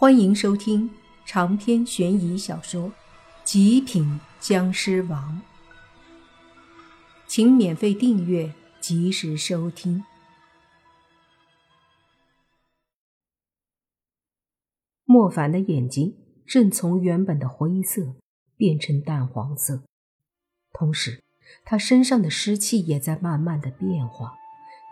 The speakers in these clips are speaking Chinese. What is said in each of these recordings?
欢迎收听长篇悬疑小说《极品僵尸王》，请免费订阅，及时收听。莫凡的眼睛正从原本的灰色变成淡黄色，同时，他身上的湿气也在慢慢的变化，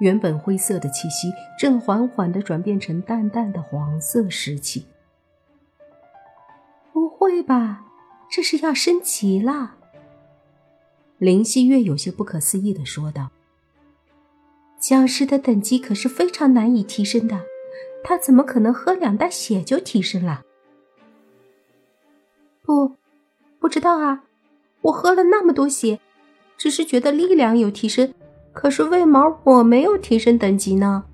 原本灰色的气息正缓缓的转变成淡淡的黄色湿气。不会吧，这是要升级了。林希月有些不可思议的说道：“僵尸的等级可是非常难以提升的，他怎么可能喝两袋血就提升了？”不，不知道啊。我喝了那么多血，只是觉得力量有提升，可是为毛我没有提升等级呢？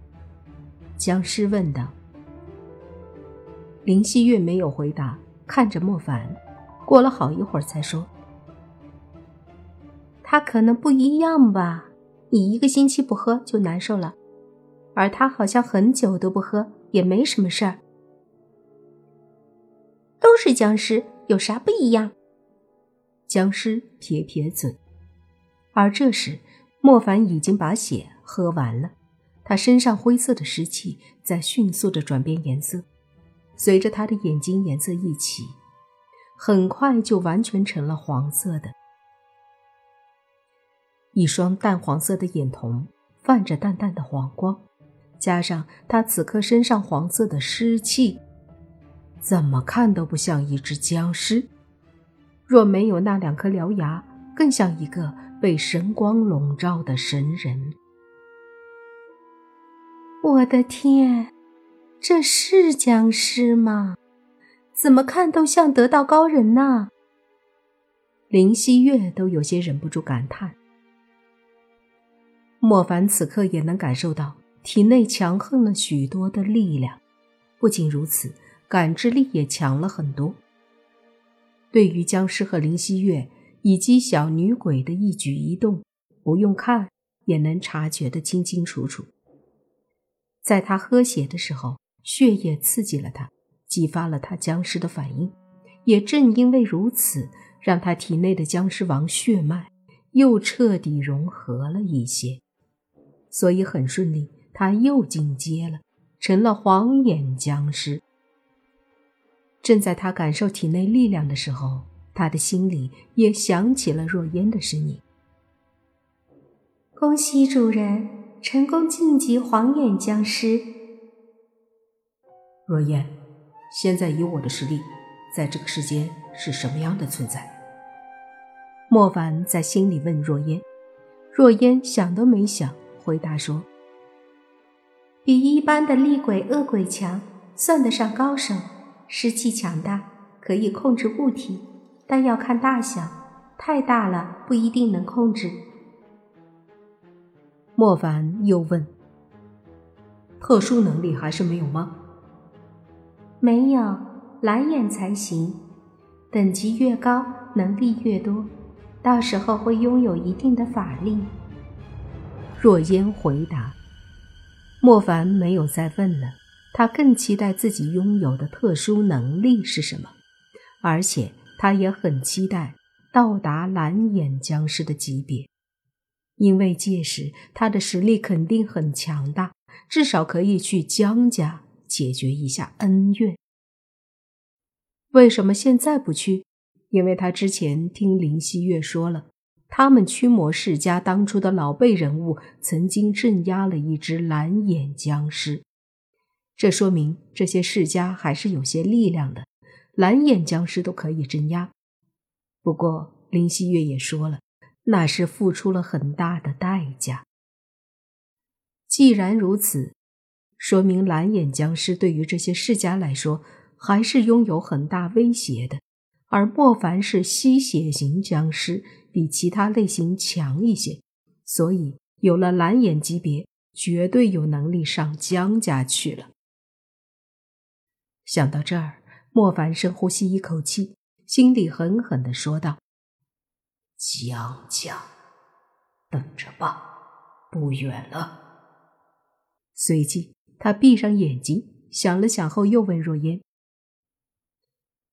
僵尸问道。林希月没有回答。看着莫凡，过了好一会儿才说：“他可能不一样吧？你一个星期不喝就难受了，而他好像很久都不喝也没什么事儿。都是僵尸，有啥不一样？”僵尸撇撇嘴。而这时，莫凡已经把血喝完了，他身上灰色的湿气在迅速的转变颜色。随着他的眼睛颜色一起，很快就完全成了黄色的。一双淡黄色的眼瞳泛着淡淡的黄光，加上他此刻身上黄色的湿气，怎么看都不像一只僵尸。若没有那两颗獠牙，更像一个被神光笼罩的神人。我的天！这是僵尸吗？怎么看都像得道高人呐！林希月都有些忍不住感叹。莫凡此刻也能感受到体内强横了许多的力量，不仅如此，感知力也强了很多。对于僵尸和林希月以及小女鬼的一举一动，不用看也能察觉得清清楚楚。在他喝血的时候。血液刺激了他，激发了他僵尸的反应。也正因为如此，让他体内的僵尸王血脉又彻底融合了一些，所以很顺利，他又进阶了，成了黄眼僵尸。正在他感受体内力量的时候，他的心里也响起了若烟的声音：“恭喜主人成功晋级黄眼僵尸。”若烟，现在以我的实力，在这个世间是什么样的存在？莫凡在心里问若烟。若烟想都没想，回答说：“比一般的厉鬼、恶鬼强，算得上高手，湿气强大，可以控制物体，但要看大小，太大了不一定能控制。”莫凡又问：“特殊能力还是没有吗？”没有蓝眼才行，等级越高，能力越多，到时候会拥有一定的法力。若烟回答。莫凡没有再问了，他更期待自己拥有的特殊能力是什么，而且他也很期待到达蓝眼僵尸的级别，因为届时他的实力肯定很强大，至少可以去江家。解决一下恩怨。为什么现在不去？因为他之前听林希月说了，他们驱魔世家当初的老辈人物曾经镇压了一只蓝眼僵尸，这说明这些世家还是有些力量的，蓝眼僵尸都可以镇压。不过林希月也说了，那是付出了很大的代价。既然如此。说明蓝眼僵尸对于这些世家来说还是拥有很大威胁的，而莫凡是吸血型僵尸，比其他类型强一些，所以有了蓝眼级别，绝对有能力上江家去了。想到这儿，莫凡深呼吸一口气，心里狠狠的说道：“江家，等着吧，不远了。”随即。他闭上眼睛，想了想后，又问若烟：“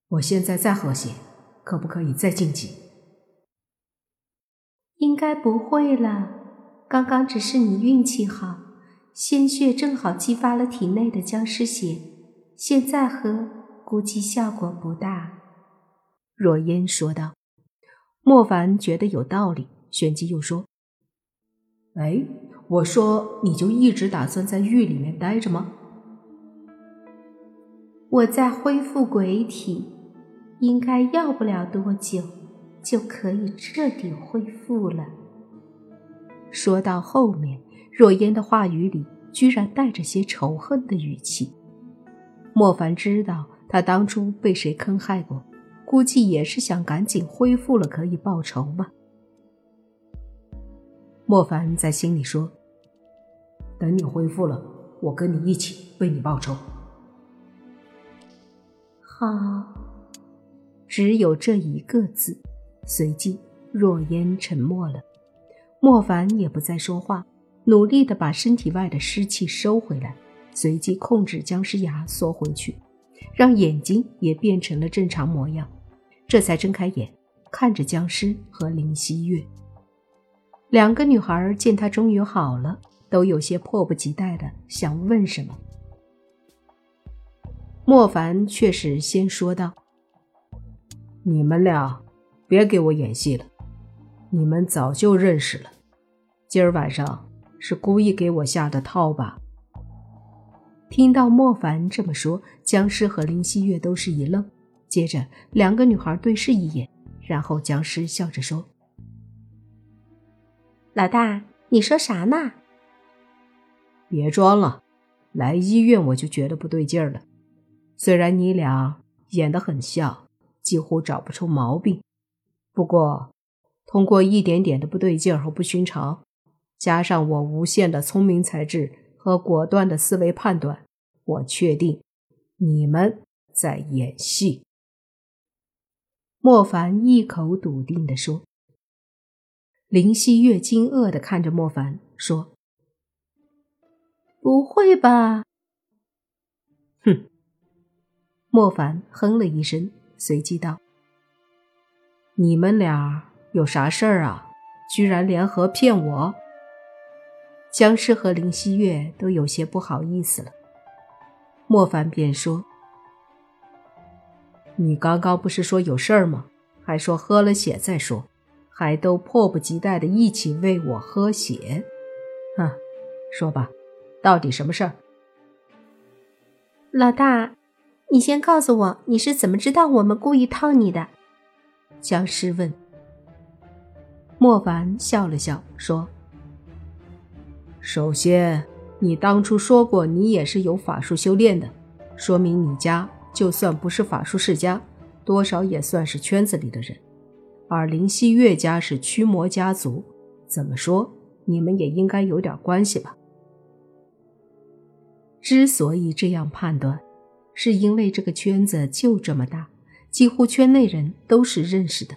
我现在再喝些，可不可以再晋级？应该不会了。刚刚只是你运气好，鲜血正好激发了体内的僵尸血。现在喝，估计效果不大。”若烟说道。莫凡觉得有道理，旋即又说：“哎，我说你就一直打算在狱里面待着吗？”我在恢复鬼体，应该要不了多久就可以彻底恢复了。说到后面，若烟的话语里居然带着些仇恨的语气。莫凡知道他当初被谁坑害过，估计也是想赶紧恢复了可以报仇吧。莫凡在心里说：“等你恢复了，我跟你一起为你报仇。”好，只有这一个字。随即，若烟沉默了。莫凡也不再说话，努力的把身体外的湿气收回来，随即控制僵尸牙缩回去，让眼睛也变成了正常模样，这才睁开眼，看着僵尸和林希月。两个女孩见他终于好了，都有些迫不及待的想问什么。莫凡却是先说道：“你们俩别给我演戏了，你们早就认识了。今儿晚上是故意给我下的套吧？”听到莫凡这么说，僵尸和林希月都是一愣，接着两个女孩对视一眼，然后僵尸笑着说：“老大，你说啥呢？别装了，来医院我就觉得不对劲儿了。”虽然你俩演得很像，几乎找不出毛病，不过通过一点点的不对劲儿和不寻常，加上我无限的聪明才智和果断的思维判断，我确定你们在演戏。莫凡一口笃定地说。林希月惊愕地看着莫凡说：“不会吧？”哼。莫凡哼了一声，随即道：“你们俩有啥事儿啊？居然联合骗我！”僵尸和林希月都有些不好意思了。莫凡便说：“你刚刚不是说有事儿吗？还说喝了血再说，还都迫不及待的一起喂我喝血。哼，说吧，到底什么事儿？”老大。你先告诉我，你是怎么知道我们故意套你的？僵尸问。莫凡笑了笑说：“首先，你当初说过你也是有法术修炼的，说明你家就算不是法术世家，多少也算是圈子里的人。而林希月家是驱魔家族，怎么说你们也应该有点关系吧？之所以这样判断。”是因为这个圈子就这么大，几乎圈内人都是认识的，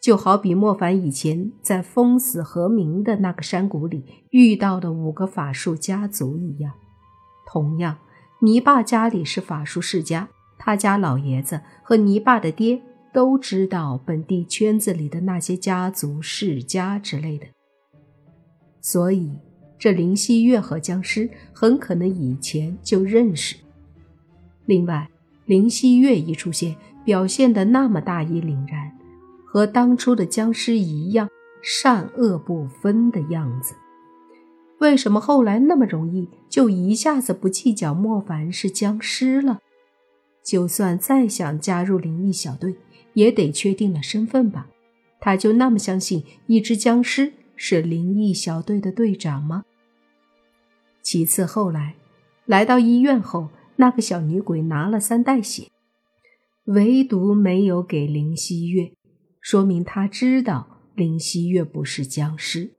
就好比莫凡以前在封死和鸣的那个山谷里遇到的五个法术家族一样。同样，泥巴家里是法术世家，他家老爷子和泥巴的爹都知道本地圈子里的那些家族世家之类的，所以这林希月和僵尸很可能以前就认识。另外，林希月一出现，表现的那么大义凛然，和当初的僵尸一样，善恶不分的样子。为什么后来那么容易就一下子不计较莫凡是僵尸了？就算再想加入灵异小队，也得确定了身份吧？他就那么相信一只僵尸是灵异小队的队长吗？其次，后来来到医院后。那个小女鬼拿了三袋血，唯独没有给林希月，说明他知道林希月不是僵尸。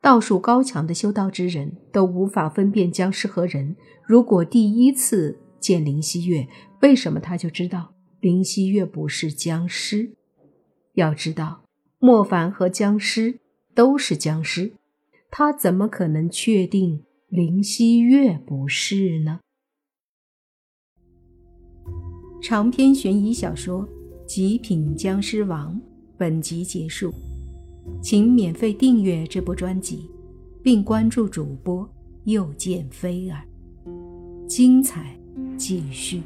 道术高强的修道之人都无法分辨僵尸和人。如果第一次见林希月，为什么他就知道林希月不是僵尸？要知道，莫凡和僵尸都是僵尸，他怎么可能确定林希月不是呢？长篇悬疑小说《极品僵尸王》本集结束，请免费订阅这部专辑，并关注主播又见菲儿，精彩继续。